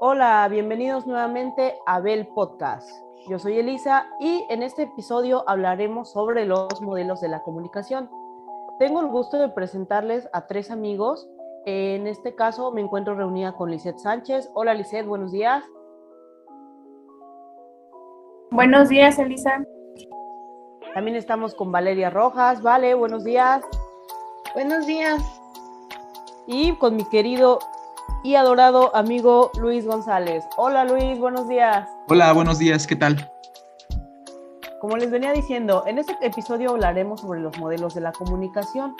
Hola, bienvenidos nuevamente a Bell Podcast. Yo soy Elisa y en este episodio hablaremos sobre los modelos de la comunicación. Tengo el gusto de presentarles a tres amigos. En este caso me encuentro reunida con Lisette Sánchez. Hola Lisette, buenos días. Buenos días, Elisa. También estamos con Valeria Rojas. Vale, buenos días. Buenos días. Y con mi querido y adorado amigo Luis González. Hola Luis, buenos días. Hola, buenos días, ¿qué tal? Como les venía diciendo, en este episodio hablaremos sobre los modelos de la comunicación.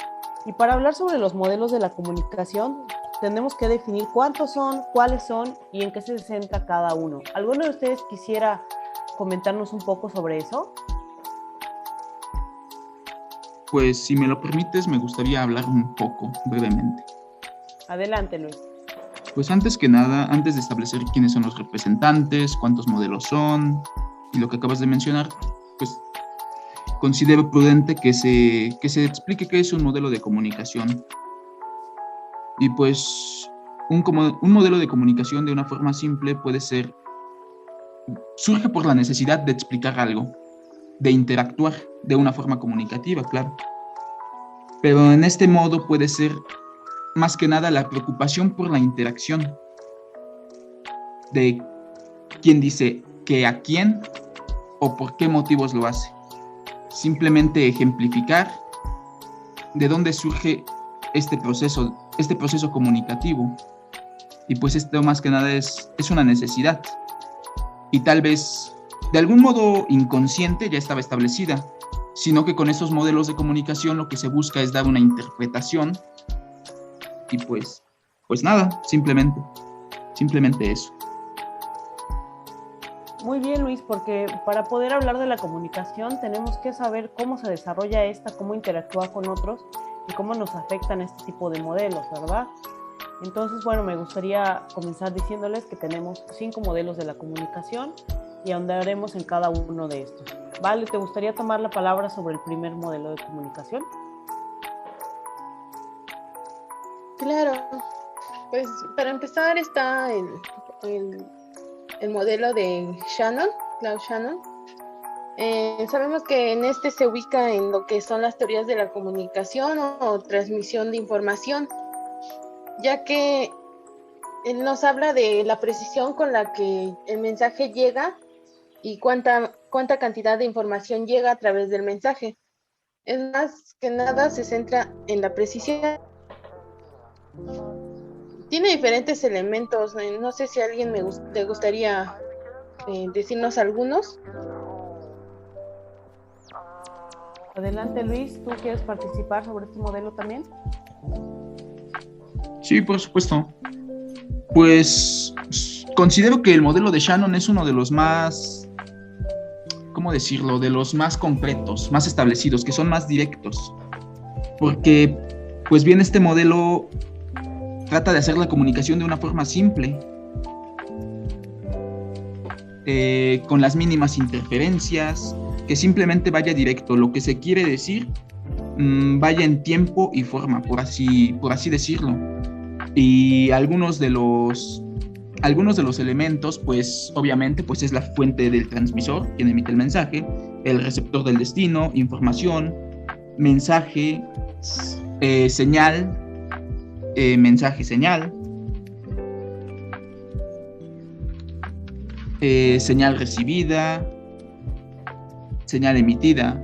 Y para hablar sobre los modelos de la comunicación, tenemos que definir cuántos son, cuáles son y en qué se centra cada uno. ¿Alguno de ustedes quisiera comentarnos un poco sobre eso? Pues si me lo permites, me gustaría hablar un poco brevemente. Adelante, Luis. Pues antes que nada, antes de establecer quiénes son los representantes, cuántos modelos son y lo que acabas de mencionar, pues considero prudente que se, que se explique qué es un modelo de comunicación. Y pues un, un modelo de comunicación de una forma simple puede ser, surge por la necesidad de explicar algo, de interactuar de una forma comunicativa, claro. Pero en este modo puede ser más que nada la preocupación por la interacción de quién dice que a quién o por qué motivos lo hace. Simplemente ejemplificar de dónde surge este proceso, este proceso comunicativo. Y pues esto más que nada es, es una necesidad. Y tal vez de algún modo inconsciente ya estaba establecida, sino que con esos modelos de comunicación lo que se busca es dar una interpretación y pues, pues nada, simplemente, simplemente eso. Muy bien, Luis, porque para poder hablar de la comunicación tenemos que saber cómo se desarrolla esta, cómo interactúa con otros y cómo nos afectan este tipo de modelos, ¿verdad? Entonces, bueno, me gustaría comenzar diciéndoles que tenemos cinco modelos de la comunicación y ahondaremos en cada uno de estos. Vale, ¿te gustaría tomar la palabra sobre el primer modelo de comunicación? Claro, pues para empezar está el, el, modelo de Shannon, Klaus Shannon. Eh, sabemos que en este se ubica en lo que son las teorías de la comunicación o, transmisión de información, ya que él nos habla de la precisión con la que el mensaje llega y cuánta, cuánta cantidad de información llega a través del mensaje. Es más que nada se centra en la precisión tiene diferentes elementos. Eh, no sé si a alguien me le gustaría eh, decirnos algunos. Adelante Luis, ¿tú quieres participar sobre este modelo también? Sí, por supuesto. Pues considero que el modelo de Shannon es uno de los más, ¿cómo decirlo? De los más completos, más establecidos, que son más directos. Porque, pues bien, este modelo trata de hacer la comunicación de una forma simple, eh, con las mínimas interferencias, que simplemente vaya directo, lo que se quiere decir mm, vaya en tiempo y forma, por así, por así decirlo. Y algunos de los algunos de los elementos, pues obviamente, pues es la fuente del transmisor, quien emite el mensaje, el receptor del destino, información, mensaje, eh, señal, eh, mensaje señal, eh, señal recibida, señal emitida.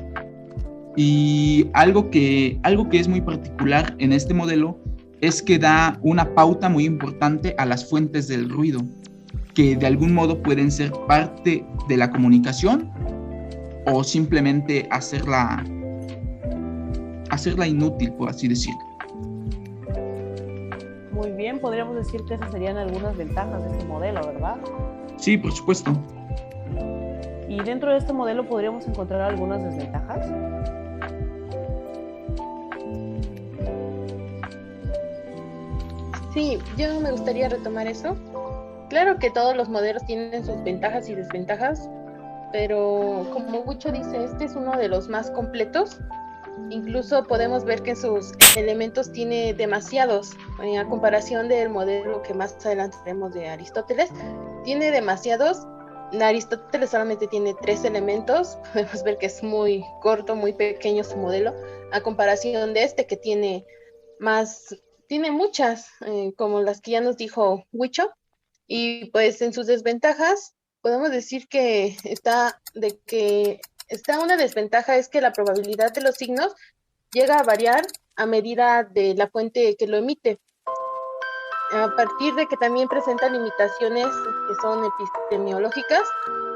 Y algo que, algo que es muy particular en este modelo es que da una pauta muy importante a las fuentes del ruido, que de algún modo pueden ser parte de la comunicación o simplemente hacerla, hacerla inútil, por así decirlo bien, podríamos decir que esas serían algunas ventajas de este modelo, ¿verdad? Sí, por supuesto. ¿Y dentro de este modelo podríamos encontrar algunas desventajas? Sí, yo me gustaría retomar eso. Claro que todos los modelos tienen sus ventajas y desventajas, pero como mucho dice, este es uno de los más completos Incluso podemos ver que sus elementos tiene demasiados, eh, a comparación del modelo que más adelante vemos de Aristóteles, tiene demasiados. Aristóteles solamente tiene tres elementos, podemos ver que es muy corto, muy pequeño su modelo, a comparación de este que tiene más, tiene muchas, eh, como las que ya nos dijo Huicho, y pues en sus desventajas podemos decir que está de que está una desventaja es que la probabilidad de los signos llega a variar a medida de la fuente que lo emite. A partir de que también presenta limitaciones que son epistemiológicas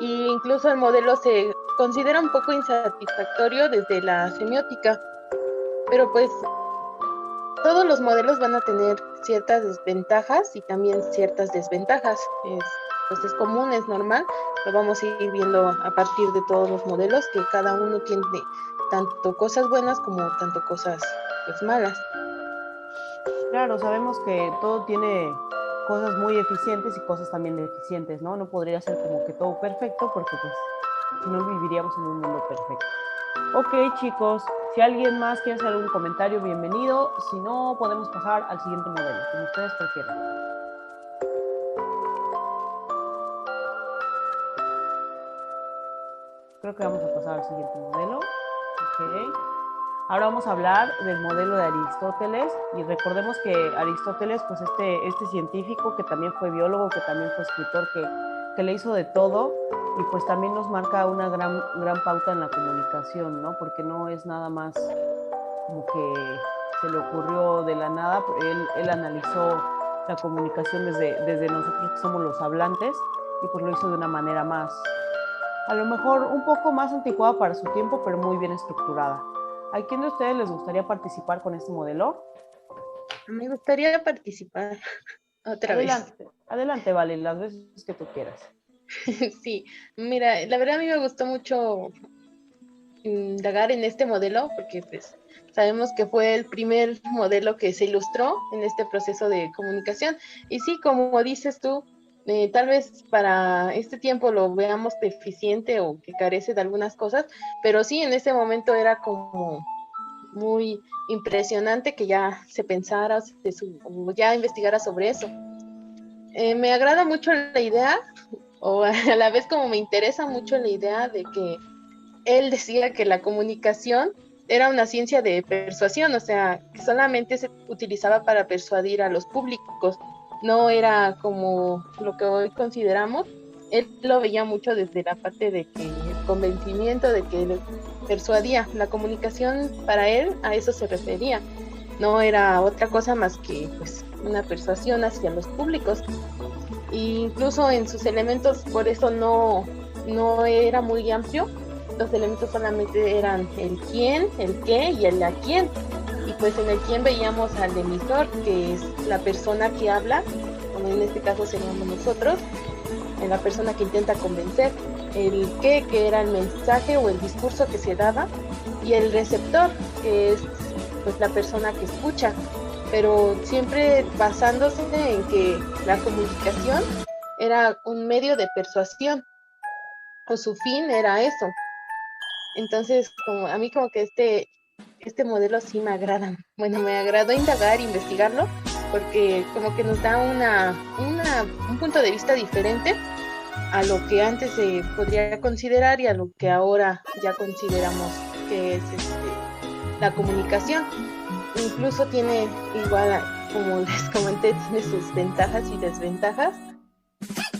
e incluso el modelo se considera un poco insatisfactorio desde la semiótica. Pero pues todos los modelos van a tener ciertas desventajas y también ciertas desventajas. Es, pues es común, es normal, lo vamos a ir viendo a partir de todos los modelos, que cada uno tiene tanto cosas buenas como tanto cosas pues, malas. Claro, sabemos que todo tiene cosas muy eficientes y cosas también deficientes, ¿no? No podría ser como que todo perfecto porque pues si no viviríamos en un mundo perfecto. Ok chicos, si alguien más quiere hacer algún comentario, bienvenido. Si no, podemos pasar al siguiente modelo, como ustedes prefieran. Creo que vamos a pasar al siguiente modelo. Okay. Ahora vamos a hablar del modelo de Aristóteles y recordemos que Aristóteles, pues este, este científico que también fue biólogo, que también fue escritor, que, que le hizo de todo y pues también nos marca una gran, gran pauta en la comunicación, ¿no? Porque no es nada más como que se le ocurrió de la nada, él, él analizó la comunicación desde, desde nosotros que somos los hablantes y pues lo hizo de una manera más, a lo mejor un poco más anticuada para su tiempo, pero muy bien estructurada. ¿A quién de ustedes les gustaría participar con este modelo? Me gustaría participar otra adelante, vez. Adelante, Vale, las veces que tú quieras. Sí, mira, la verdad a mí me gustó mucho indagar en este modelo porque pues sabemos que fue el primer modelo que se ilustró en este proceso de comunicación. Y sí, como dices tú, eh, tal vez para este tiempo lo veamos deficiente o que carece de algunas cosas, pero sí, en ese momento era como muy impresionante que ya se pensara, o ya investigara sobre eso. Eh, me agrada mucho la idea, o a la vez como me interesa mucho la idea de que él decía que la comunicación era una ciencia de persuasión, o sea, que solamente se utilizaba para persuadir a los públicos no era como lo que hoy consideramos. Él lo veía mucho desde la parte de que el convencimiento, de que él persuadía. La comunicación para él a eso se refería. No era otra cosa más que pues, una persuasión hacia los públicos. E incluso en sus elementos, por eso no, no era muy amplio. Los elementos solamente eran el quién, el qué y el a quién y pues en el quién veíamos al emisor, que es la persona que habla, como en este caso seríamos nosotros, en la persona que intenta convencer, el qué, que era el mensaje o el discurso que se daba, y el receptor, que es pues la persona que escucha, pero siempre basándose en que la comunicación era un medio de persuasión, o su fin era eso. Entonces, como, a mí como que este este modelo sí me agrada. Bueno, me agradó indagar, investigarlo, porque como que nos da una, un punto de vista diferente a lo que antes se podría considerar y a lo que ahora ya consideramos que es este, la comunicación. Incluso tiene igual, como les comenté, tiene sus ventajas y desventajas.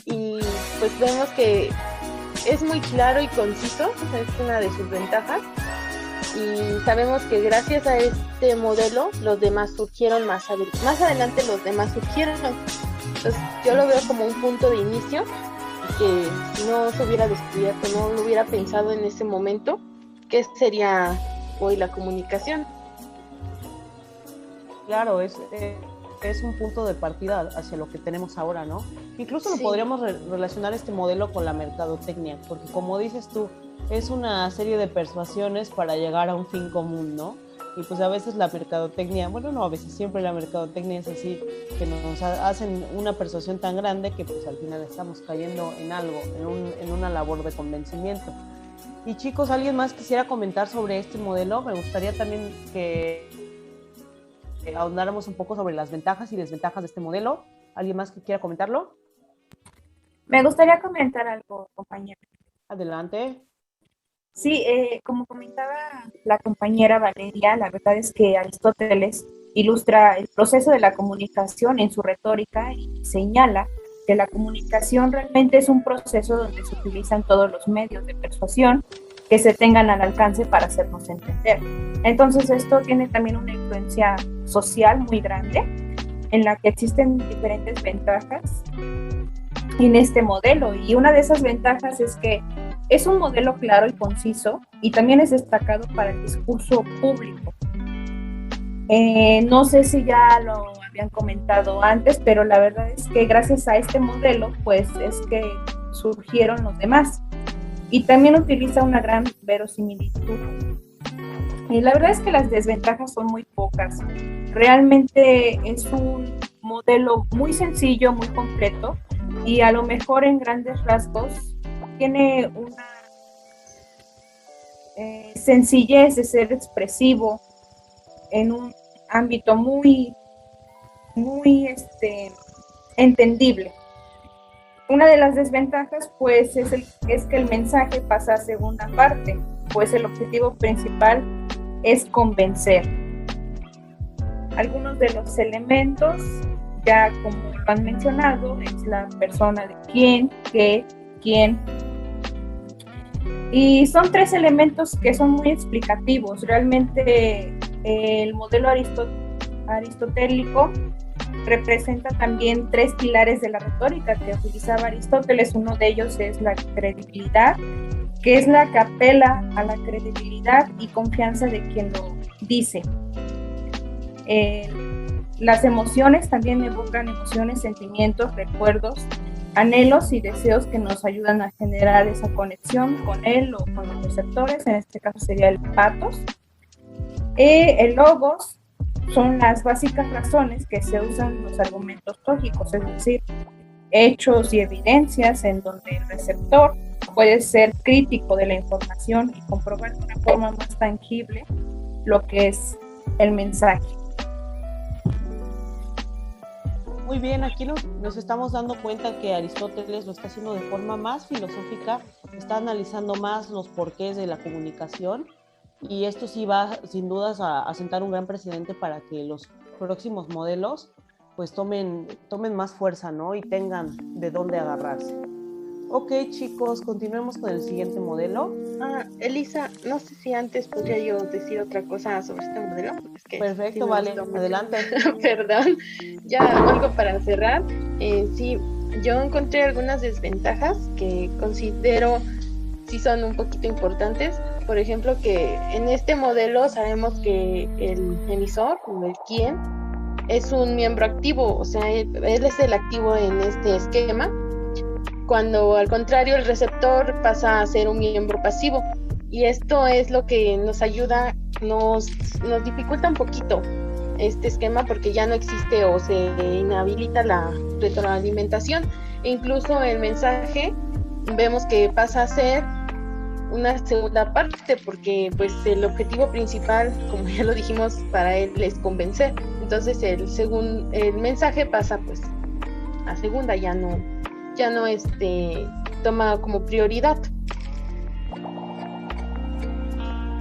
Y pues vemos que es muy claro y conciso, es una de sus ventajas y sabemos que gracias a este modelo los demás surgieron más, más adelante los demás surgieron. Entonces yo lo veo como un punto de inicio que no se hubiera descubierto no lo hubiera pensado en ese momento qué sería hoy la comunicación claro es, es un punto de partida hacia lo que tenemos ahora no incluso lo podríamos relacionar este modelo con la mercadotecnia porque como dices tú es una serie de persuasiones para llegar a un fin común, ¿no? Y pues a veces la mercadotecnia, bueno, no, a veces siempre la mercadotecnia es así, que nos hacen una persuasión tan grande que pues al final estamos cayendo en algo, en, un, en una labor de convencimiento. Y chicos, ¿alguien más quisiera comentar sobre este modelo? Me gustaría también que ahondáramos un poco sobre las ventajas y desventajas de este modelo. ¿Alguien más que quiera comentarlo? Me gustaría comentar algo, compañero. Adelante. Sí, eh, como comentaba la compañera Valeria, la verdad es que Aristóteles ilustra el proceso de la comunicación en su retórica y señala que la comunicación realmente es un proceso donde se utilizan todos los medios de persuasión que se tengan al alcance para hacernos entender. Entonces esto tiene también una influencia social muy grande en la que existen diferentes ventajas en este modelo y una de esas ventajas es que es un modelo claro y conciso y también es destacado para el discurso público. Eh, no sé si ya lo habían comentado antes, pero la verdad es que gracias a este modelo, pues es que surgieron los demás. Y también utiliza una gran verosimilitud. Y la verdad es que las desventajas son muy pocas. Realmente es un modelo muy sencillo, muy completo y a lo mejor en grandes rasgos tiene una eh, sencillez de ser expresivo en un ámbito muy, muy este, entendible. Una de las desventajas, pues, es, es que el mensaje pasa a segunda parte, pues el objetivo principal es convencer. Algunos de los elementos, ya como lo han mencionado, es la persona de quién, qué, quién, y son tres elementos que son muy explicativos. Realmente el modelo aristotélico representa también tres pilares de la retórica que utilizaba Aristóteles. Uno de ellos es la credibilidad, que es la que apela a la credibilidad y confianza de quien lo dice. Las emociones también evocan emociones, sentimientos, recuerdos, anhelos y deseos que nos ayudan a generar esa conexión con él o con los receptores, en este caso sería el patos. Eh, el logos son las básicas razones que se usan los argumentos lógicos, es decir, hechos y evidencias en donde el receptor puede ser crítico de la información y comprobar de una forma más tangible lo que es el mensaje. Muy bien, aquí nos, estamos dando cuenta que Aristóteles lo está haciendo de forma más filosófica, está analizando más los porqués de la comunicación y esto sí va sin dudas a, a sentar un gran precedente para que los próximos modelos pues tomen, tomen más fuerza, ¿no? Y tengan de dónde agarrarse. Ok, chicos, continuemos con el siguiente modelo. Ah, Elisa, no sé si antes podría yo decir otra cosa sobre este modelo. Perfecto, vale, adelante. Perdón, ya algo para cerrar. Eh, sí, yo encontré algunas desventajas que considero sí son un poquito importantes. Por ejemplo, que en este modelo sabemos que el emisor, o el quien, es un miembro activo, o sea, él es el activo en este esquema cuando al contrario el receptor pasa a ser un miembro pasivo. Y esto es lo que nos ayuda, nos, nos dificulta un poquito este esquema porque ya no existe o se inhabilita la retroalimentación. E incluso el mensaje vemos que pasa a ser una segunda parte porque pues el objetivo principal, como ya lo dijimos, para él es convencer. Entonces el, según, el mensaje pasa pues a segunda, ya no, ya no este, toma como prioridad.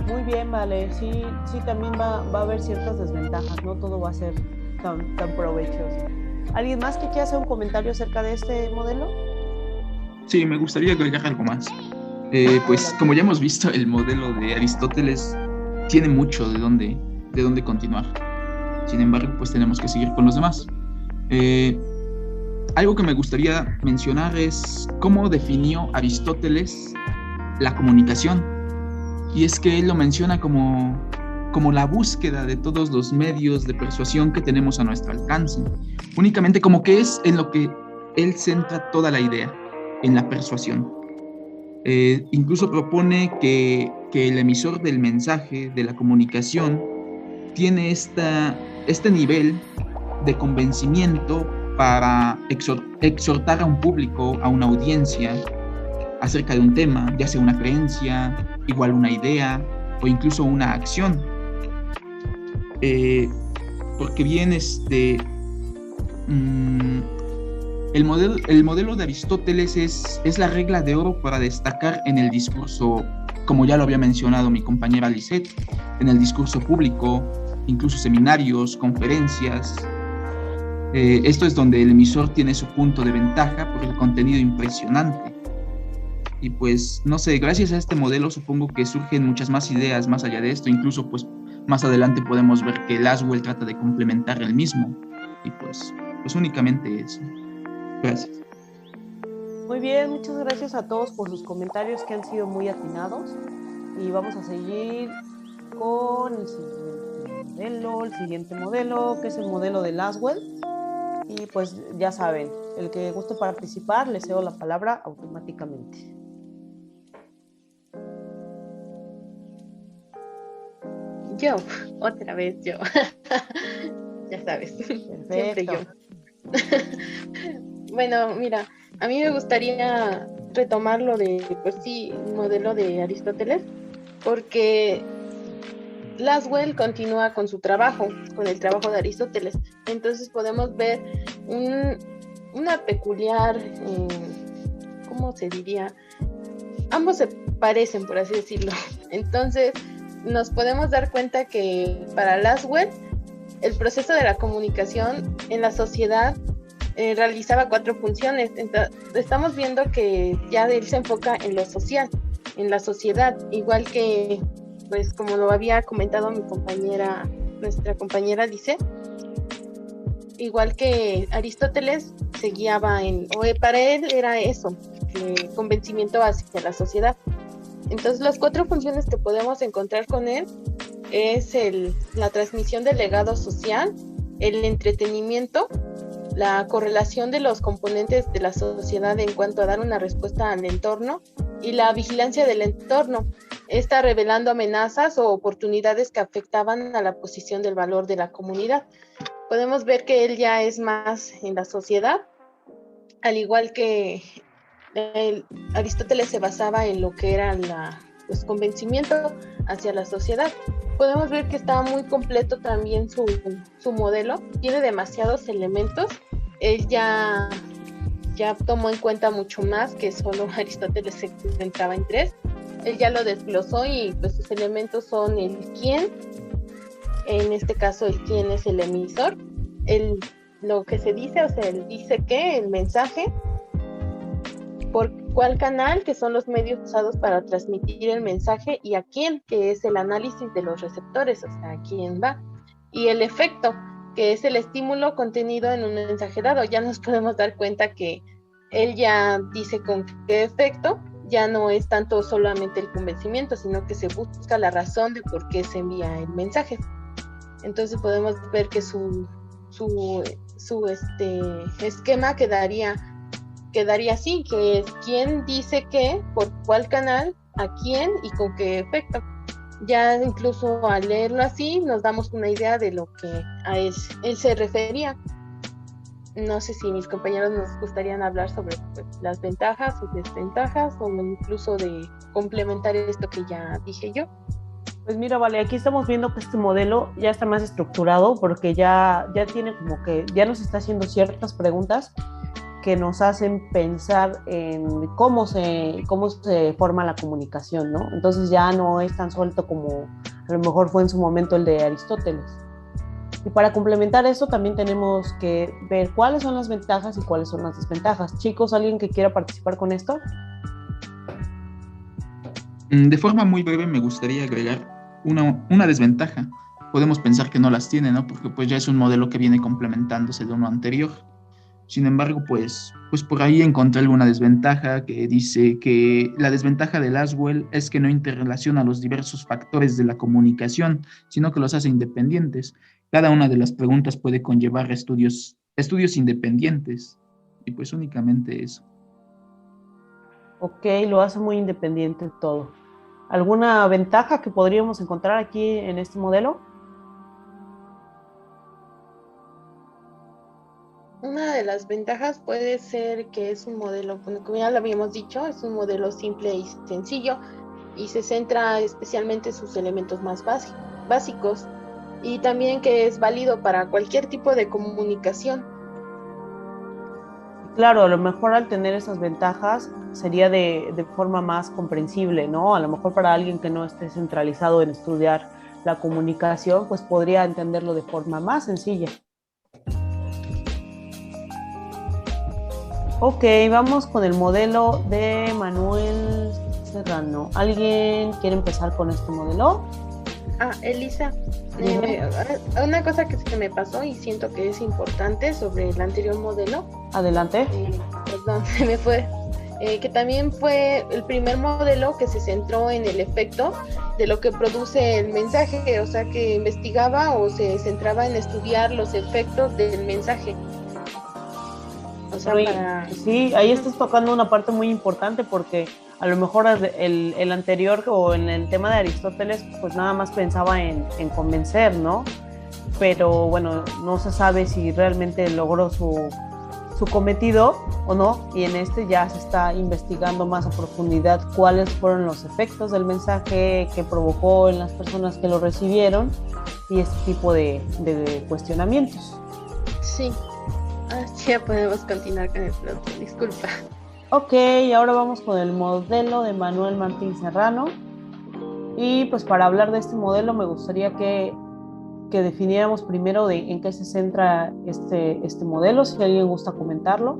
Muy bien, vale. Sí, sí, también va, va, a haber ciertas desventajas, no todo va a ser tan, tan provechoso. ¿Alguien más que quiera hacer un comentario acerca de este modelo? Sí, me gustaría agregar algo más. Eh, pues como ya hemos visto, el modelo de Aristóteles tiene mucho de dónde, de dónde continuar. Sin embargo, pues tenemos que seguir con los demás. Eh, algo que me gustaría mencionar es cómo definió Aristóteles la comunicación. Y es que él lo menciona como, como la búsqueda de todos los medios de persuasión que tenemos a nuestro alcance. Únicamente como que es en lo que él centra toda la idea, en la persuasión. Eh, incluso propone que, que, el emisor del mensaje, de la comunicación, tiene esta, este nivel de convencimiento para exhortar a un público, a una audiencia, acerca de un tema, ya sea una creencia, igual una idea o incluso una acción. Eh, porque bien este, mm, el, modelo, el modelo de Aristóteles es, es la regla de oro para destacar en el discurso, como ya lo había mencionado mi compañera Lisette, en el discurso público, incluso seminarios, conferencias. Eh, esto es donde el emisor tiene su punto de ventaja por el contenido impresionante. Y pues, no sé, gracias a este modelo supongo que surgen muchas más ideas más allá de esto. Incluso, pues, más adelante podemos ver que Laswell trata de complementar el mismo. Y pues, pues únicamente eso. Gracias. Muy bien, muchas gracias a todos por sus comentarios que han sido muy atinados. Y vamos a seguir con el siguiente modelo, el siguiente modelo, que es el modelo de Laswell. Y pues ya saben, el que guste participar, le cedo la palabra automáticamente. Yo, otra vez yo. ya sabes, siempre yo. bueno, mira, a mí me gustaría retomar lo de, pues sí, modelo de Aristóteles, porque Laswell continúa con su trabajo, con el trabajo de Aristóteles. Entonces podemos ver una peculiar, eh, ¿cómo se diría? Ambos se parecen, por así decirlo. Entonces, nos podemos dar cuenta que para Laswell el proceso de la comunicación en la sociedad eh, realizaba cuatro funciones. estamos viendo que ya él se enfoca en lo social, en la sociedad, igual que, pues como lo había comentado mi compañera, nuestra compañera dice, igual que Aristóteles se guiaba en, o para él era eso, convencimiento hacia la sociedad. Entonces, las cuatro funciones que podemos encontrar con él es el, la transmisión del legado social, el entretenimiento, la correlación de los componentes de la sociedad en cuanto a dar una respuesta al entorno y la vigilancia del entorno, está revelando amenazas o oportunidades que afectaban a la posición del valor de la comunidad. Podemos ver que él ya es más en la sociedad, al igual que Aristóteles se basaba en lo que era la pues, convencimiento hacia la sociedad. Podemos ver que está muy completo también su, su modelo, tiene demasiados elementos. Él ya, ya tomó en cuenta mucho más que solo Aristóteles se centraba en tres. Él ya lo desglosó y pues sus elementos son el quién, en este caso el quién es el emisor, el, lo que se dice, o sea, el dice que, el mensaje, por cuál canal, que son los medios usados para transmitir el mensaje, y a quién, que es el análisis de los receptores, o sea, a quién va. Y el efecto, que es el estímulo contenido en un mensaje dado. Ya nos podemos dar cuenta que él ya dice con qué efecto, ya no es tanto solamente el convencimiento, sino que se busca la razón de por qué se envía el mensaje. Entonces podemos ver que su, su, su este, esquema quedaría quedaría así, que es quién dice qué, por cuál canal, a quién y con qué efecto. Ya incluso al leerlo así nos damos una idea de lo que a él, se refería. No sé si mis compañeros nos gustarían hablar sobre pues, las ventajas o desventajas o incluso de complementar esto que ya dije yo. Pues mira, vale, aquí estamos viendo que este modelo ya está más estructurado porque ya, ya tiene como que, ya nos está haciendo ciertas preguntas que nos hacen pensar en cómo se, cómo se forma la comunicación, ¿no? Entonces ya no es tan suelto como a lo mejor fue en su momento el de Aristóteles. Y para complementar eso también tenemos que ver cuáles son las ventajas y cuáles son las desventajas. Chicos, ¿alguien que quiera participar con esto? Mm, de forma muy breve me gustaría agregar una, una desventaja. Podemos pensar que no las tiene, ¿no? Porque pues ya es un modelo que viene complementándose de uno anterior. Sin embargo, pues, pues por ahí encontré alguna desventaja que dice que la desventaja de Laswell es que no interrelaciona los diversos factores de la comunicación, sino que los hace independientes. Cada una de las preguntas puede conllevar estudios, estudios independientes. Y pues únicamente eso. Ok, lo hace muy independiente todo. ¿Alguna ventaja que podríamos encontrar aquí en este modelo? Una de las ventajas puede ser que es un modelo, como ya lo habíamos dicho, es un modelo simple y sencillo y se centra especialmente en sus elementos más básicos y también que es válido para cualquier tipo de comunicación. Claro, a lo mejor al tener esas ventajas sería de, de forma más comprensible, ¿no? A lo mejor para alguien que no esté centralizado en estudiar la comunicación, pues podría entenderlo de forma más sencilla. Ok, vamos con el modelo de Manuel Serrano. ¿Alguien quiere empezar con este modelo? Ah, Elisa, eh, una cosa que se me pasó y siento que es importante sobre el anterior modelo. Adelante. Eh, perdón, se me fue. Eh, que también fue el primer modelo que se centró en el efecto de lo que produce el mensaje, o sea, que investigaba o se centraba en estudiar los efectos del mensaje. Sí, ahí estás tocando una parte muy importante porque a lo mejor el, el, anterior o en el tema de Aristóteles, pues nada más pensaba en, en, convencer, ¿no? Pero bueno, no se sabe si realmente logró su, su cometido o no, y en este ya se está investigando más a profundidad cuáles fueron los efectos del mensaje que provocó en las personas que lo recibieron y este tipo de, de cuestionamientos. Sí, ya podemos continuar con el plot, disculpa. Ok, ahora vamos con el modelo de Manuel Martín Serrano. Y pues para hablar de este modelo me gustaría que, que definiéramos primero de en qué se centra este, este modelo, si alguien gusta comentarlo.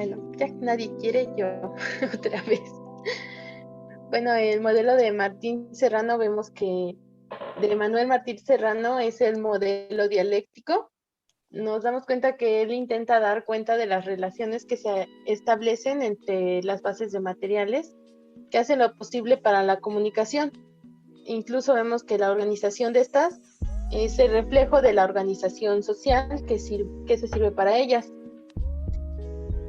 Ya nadie quiere, yo otra vez. Bueno, el modelo de Martín Serrano vemos que de Manuel Martín Serrano es el modelo dialéctico. Nos damos cuenta que él intenta dar cuenta de las relaciones que se establecen entre las bases de materiales que hacen lo posible para la comunicación. Incluso vemos que la organización de estas es el reflejo de la organización social que, que se sirve para ellas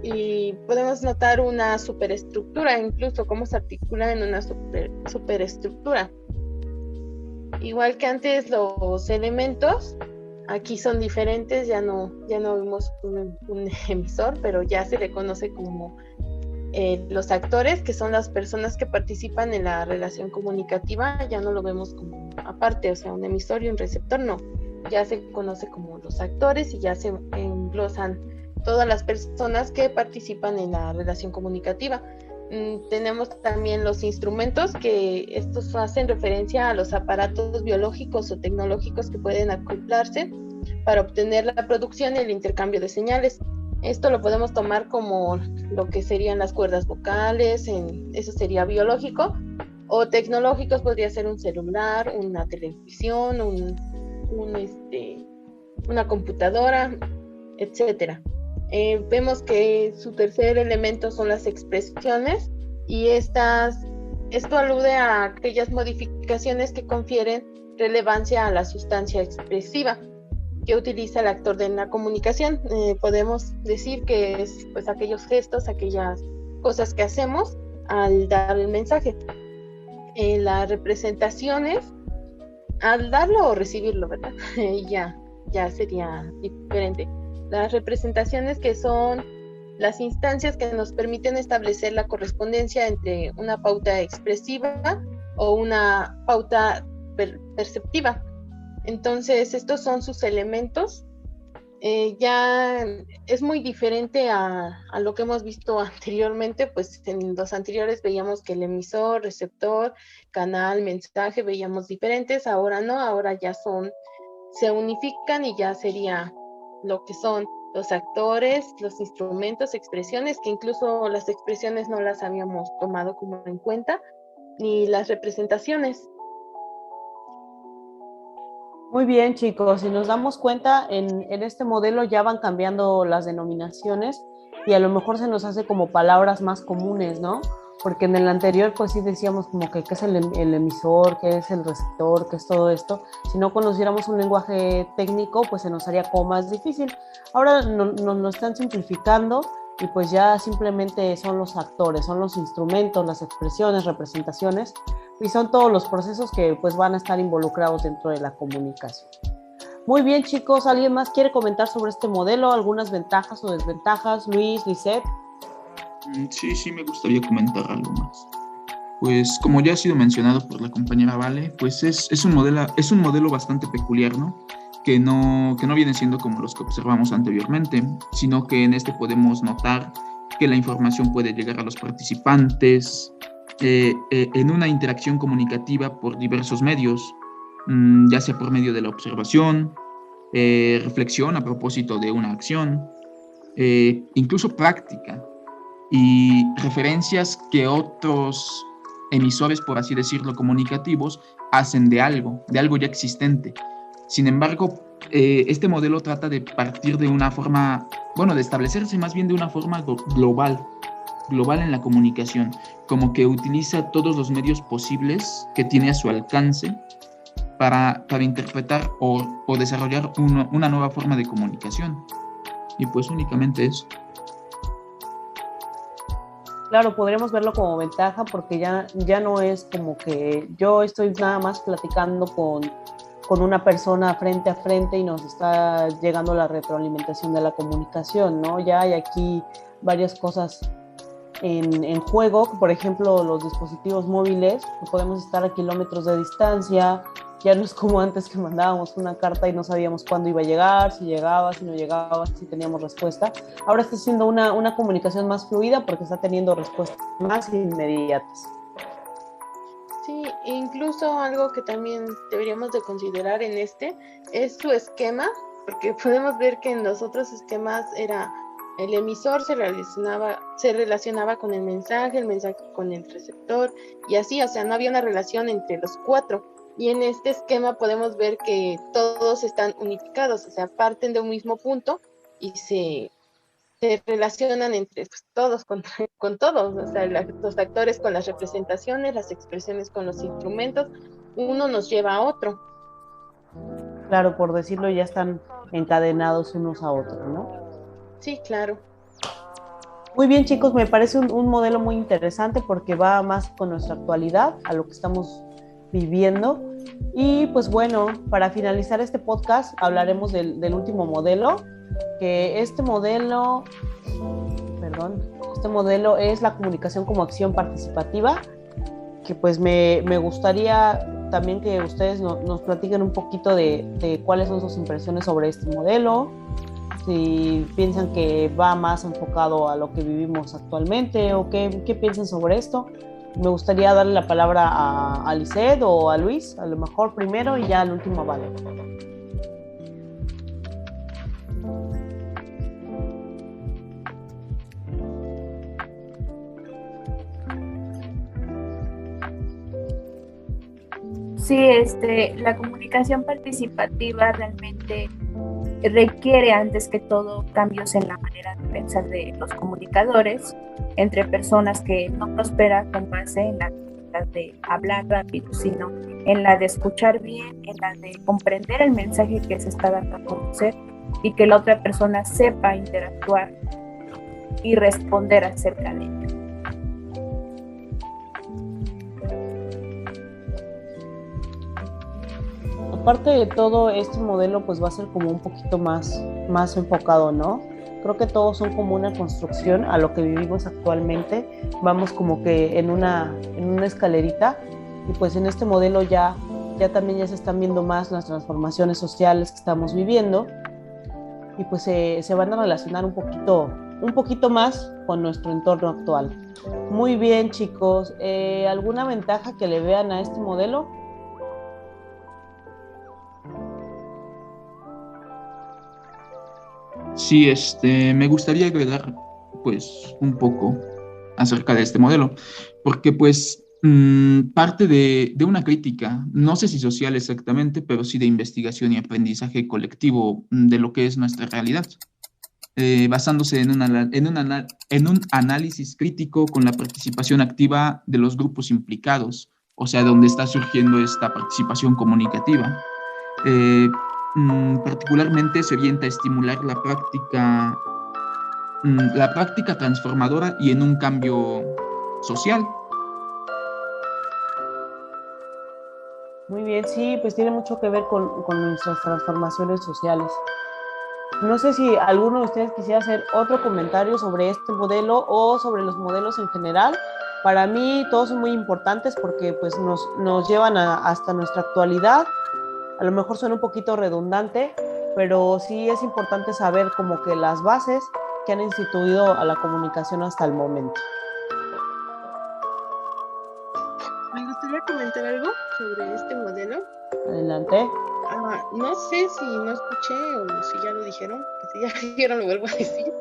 y podemos notar una superestructura, incluso cómo se articula en una super, superestructura. Igual que antes los elementos, aquí son diferentes, ya no, ya no vimos un, emisor, pero ya se le conoce como eh, los actores, que son las personas que participan en la relación comunicativa, ya no lo vemos como aparte, o sea, un emisor y un receptor, no, ya se conoce como los actores y ya se englosan todas las personas que participan en la relación comunicativa. Mm, tenemos también los instrumentos que estos hacen referencia a los aparatos biológicos o tecnológicos que pueden acoplarse para obtener la producción y el intercambio de señales. Esto lo podemos tomar como lo que serían las cuerdas vocales, en, eso sería biológico, o tecnológicos podría ser un celular, una televisión, un, este, una computadora, etcétera. Eh, vemos que su tercer elemento son las expresiones y estas, esto alude a aquellas modificaciones que confieren relevancia a la sustancia expresiva que utiliza el actor de la comunicación. Eh, podemos decir que es pues aquellos gestos, aquellas cosas que hacemos al dar el mensaje. En las representaciones, al darlo o recibirlo, ¿verdad? ya, ya sería diferente las representaciones que son las instancias que nos permiten establecer la correspondencia entre una pauta expresiva o una pauta perceptiva. Entonces, estos son sus elementos. Eh, ya es muy diferente a, a, lo que hemos visto anteriormente, pues en los anteriores veíamos que el emisor, receptor, canal, mensaje, veíamos diferentes, ahora no, ahora ya son, se unifican y ya sería lo que son los actores, los instrumentos, expresiones, que incluso las expresiones no las habíamos tomado como en cuenta, ni las representaciones. Muy bien, chicos, si nos damos cuenta, en, en, este modelo ya van cambiando las denominaciones y a lo mejor se nos hace como palabras más comunes, ¿no? Porque en el anterior pues sí decíamos como que qué es el, el, emisor, qué es el receptor, qué es todo esto. Si no conociéramos un lenguaje técnico pues se nos haría como más difícil. Ahora nos no, no están simplificando y pues ya simplemente son los actores, son los instrumentos, las expresiones, representaciones y son todos los procesos que pues van a estar involucrados dentro de la comunicación. Muy bien chicos, ¿alguien más quiere comentar sobre este modelo? ¿Algunas ventajas o desventajas? Luis, Lisette. Mm, sí, sí, me gustaría comentar algo más. Pues como ya ha sido mencionado por la compañera Vale, pues es, es, un, modelo, es un modelo bastante peculiar, ¿no? Que, ¿no? que no viene siendo como los que observamos anteriormente, sino que en este podemos notar que la información puede llegar a los participantes eh, eh, en una interacción comunicativa por diversos medios, mm, ya sea por medio de la observación, eh, reflexión a propósito de una acción, incluso práctica y referencias que otros emisores, por así decirlo, comunicativos, hacen de algo, de algo ya existente. Sin embargo, eh, este modelo trata de partir de una forma, bueno, de establecerse más bien de una forma global, global en la comunicación, como que utiliza todos los medios posibles que tiene a su alcance para, para interpretar o, o desarrollar una nueva forma de comunicación. Y pues únicamente eso. Claro, podríamos verlo como ventaja porque ya, ya no es como que yo estoy nada más platicando con, con una persona frente a frente y nos está llegando la retroalimentación de la comunicación, ¿no? Ya hay aquí varias cosas en, en, juego, por ejemplo, los dispositivos móviles, podemos estar a kilómetros de distancia, ya no es como antes que mandábamos una carta y no sabíamos cuándo iba a llegar, si llegaba, si no llegaba, si teníamos respuesta. Ahora está siendo una, una comunicación más fluida porque está teniendo respuestas más inmediatas. Sí, incluso algo que también deberíamos de considerar en este es su esquema, porque podemos ver que en los otros esquemas era el emisor se relacionaba, se relacionaba con el mensaje, el mensaje con el receptor y así, o sea, no había una relación entre los cuatro y en este esquema podemos ver que todos están unificados, o sea, parten de un mismo punto y se, se relacionan entre pues, todos con, con, todos, o sea, los actores con las representaciones, las expresiones con los instrumentos, uno nos lleva a otro. Claro, por decirlo, ya están encadenados unos a otros, ¿no? Sí, claro. Muy bien, chicos, me parece un, un modelo muy interesante porque va más con nuestra actualidad, a lo que estamos viviendo. Y pues bueno, para finalizar este podcast hablaremos del, último modelo, que este modelo, perdón, este modelo es la comunicación como acción participativa, que pues me, me gustaría también que ustedes no, nos platiquen un poquito de, de, cuáles son sus impresiones sobre este modelo, si piensan que va más enfocado a lo que vivimos actualmente o qué, qué piensan sobre esto me gustaría darle la palabra a, a o a Luis, a lo mejor primero y ya al último Vale. Sí, este, la comunicación participativa realmente requiere antes que todo cambios en la manera de pensar de los comunicadores entre personas que no prosperan con base en la de hablar rápido, sino en la de escuchar bien, en la de comprender el mensaje que se está dando a conocer y que la otra persona sepa interactuar y responder acerca de aparte de todo, este modelo pues va a ser como un poquito más, más enfocado, ¿no? Creo que todos son como una construcción a lo que vivimos actualmente. Vamos como que en una, en una escalerita y pues en este modelo ya, ya también ya se están viendo más las transformaciones sociales que estamos viviendo y pues se, se van a relacionar un poquito, un poquito más con nuestro entorno actual. Muy bien chicos, eh, ¿alguna ventaja que le vean a este modelo? Sí, este, me gustaría agregar pues un poco acerca de este modelo, porque pues mm, parte de, una crítica, no sé si social exactamente, pero sí de investigación y aprendizaje colectivo de lo que es nuestra realidad, eh, basándose en un análisis crítico con la participación activa de los grupos implicados, o sea, donde está surgiendo esta participación comunicativa. Eh, Mm, particularmente se orienta a estimular la práctica mm, la práctica transformadora y en un cambio social. Muy bien, sí, pues tiene mucho que ver con, nuestras transformaciones sociales. No sé si alguno de ustedes quisiera hacer otro comentario sobre este modelo o sobre los modelos en general. Para mí todos son muy importantes porque pues nos, llevan hasta nuestra actualidad. A lo mejor suena un poquito redundante, pero sí es importante saber como que las bases que han instituido a la comunicación hasta el momento. Me gustaría comentar algo sobre este modelo. Adelante. Ah, no sé si no escuché o si ya lo dijeron, que si ya lo dijeron lo vuelvo a decir,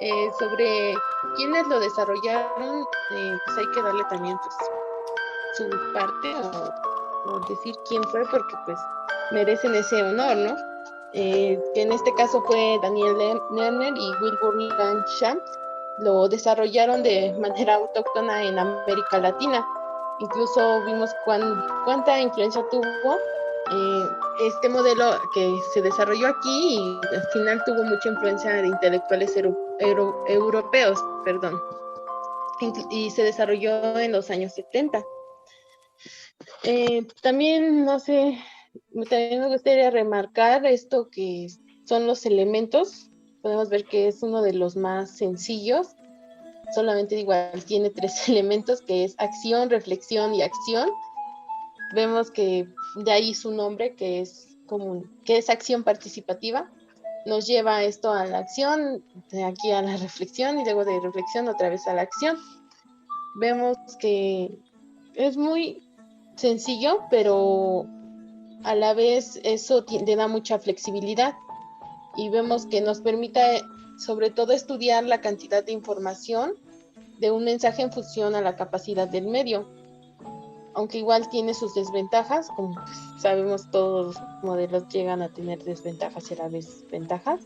eh, sobre quiénes lo desarrollaron, eh, pues hay que darle también pues, su parte o, o, decir quién fue porque pues merecen ese honor, ¿no? Eh, en este caso fue Daniel Lerner y Wilbur Langshamp, lo desarrollaron de manera autóctona en América Latina. Incluso vimos cuán, cuánta influencia tuvo eh, este modelo que se desarrolló aquí y al final tuvo mucha influencia de intelectuales euro, euro, europeos, perdón, y se desarrolló en los años 70. Eh, también, no sé, también me gustaría remarcar esto que son los elementos. Podemos ver que es uno de los más sencillos. Solamente igual tiene tres elementos que es acción, reflexión y acción vemos que de ahí su nombre, que es común, que es acción participativa, nos lleva esto a la acción, de aquí a la reflexión y luego de reflexión otra vez a la acción. Vemos que es muy sencillo, pero a la vez eso le da mucha flexibilidad y vemos que nos permite sobre todo estudiar la cantidad de información de un mensaje en función a la capacidad del medio aunque igual tiene sus desventajas, como sabemos todos los modelos llegan a tener desventajas y a la vez ventajas.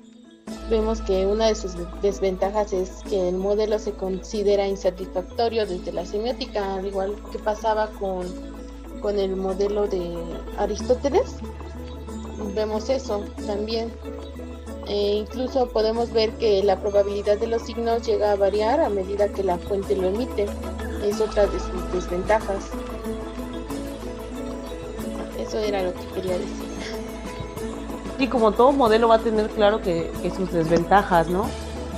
Vemos que una de sus desventajas es que el modelo se considera insatisfactorio desde la semiótica, al igual que pasaba con, con el modelo de Aristóteles. Vemos eso también. E incluso podemos ver que la probabilidad de los signos llega a variar a medida que la fuente lo emite. Es otra de sus desventajas. Eso era lo que quería decir. Y como todo modelo va a tener claro que, sus desventajas, ¿no?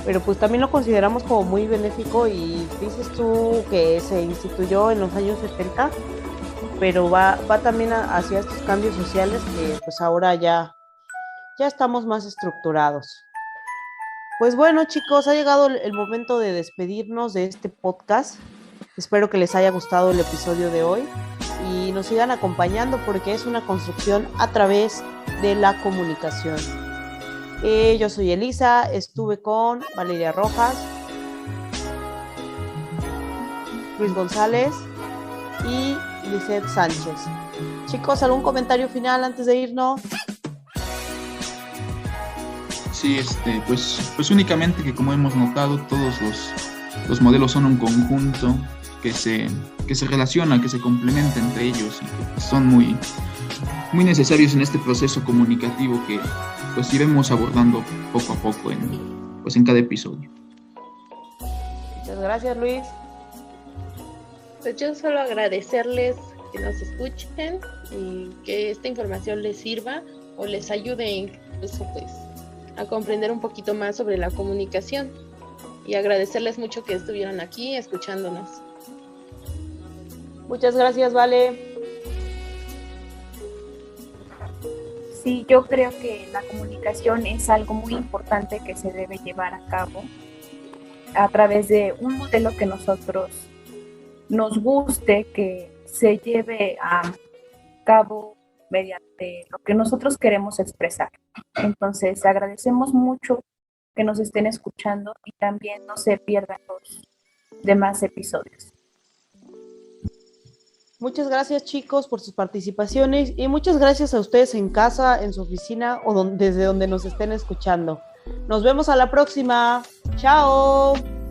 Pero pues también lo consideramos como muy benéfico y dices tú que se instituyó en los años 70, pero va, va también hacia estos cambios sociales que pues ahora ya, ya estamos más estructurados. Pues bueno chicos, ha llegado el momento de despedirnos de este podcast. Espero que les haya gustado el episodio de hoy y nos sigan acompañando porque es una construcción a través de la comunicación. Eh, yo soy Elisa, estuve con Valeria Rojas, Luis González y Lizeth Sánchez. Chicos, ¿algún comentario final antes de irnos? Sí, este, pues, pues únicamente que como hemos notado, todos los, los modelos son un conjunto que se, que se relacionan, que se complementan entre ellos y que son muy, muy necesarios en este proceso comunicativo que pues iremos abordando poco a poco en, pues, en cada episodio. Muchas gracias Luis. Pues yo solo agradecerles que nos escuchen y que esta información les sirva o les ayude incluso pues a comprender un poquito más sobre la comunicación y agradecerles mucho que estuvieron aquí escuchándonos. Muchas gracias, Vale. Sí, yo creo que la comunicación es algo muy importante que se debe llevar a cabo a través de un modelo que nosotros nos guste, que se lleve a cabo mediante lo que nosotros queremos expresar. Entonces, agradecemos mucho que nos estén escuchando y también no se pierdan los demás episodios. Muchas gracias chicos por sus participaciones y muchas gracias a ustedes en casa, en su oficina o desde donde nos estén escuchando. Nos vemos a la próxima. Chao.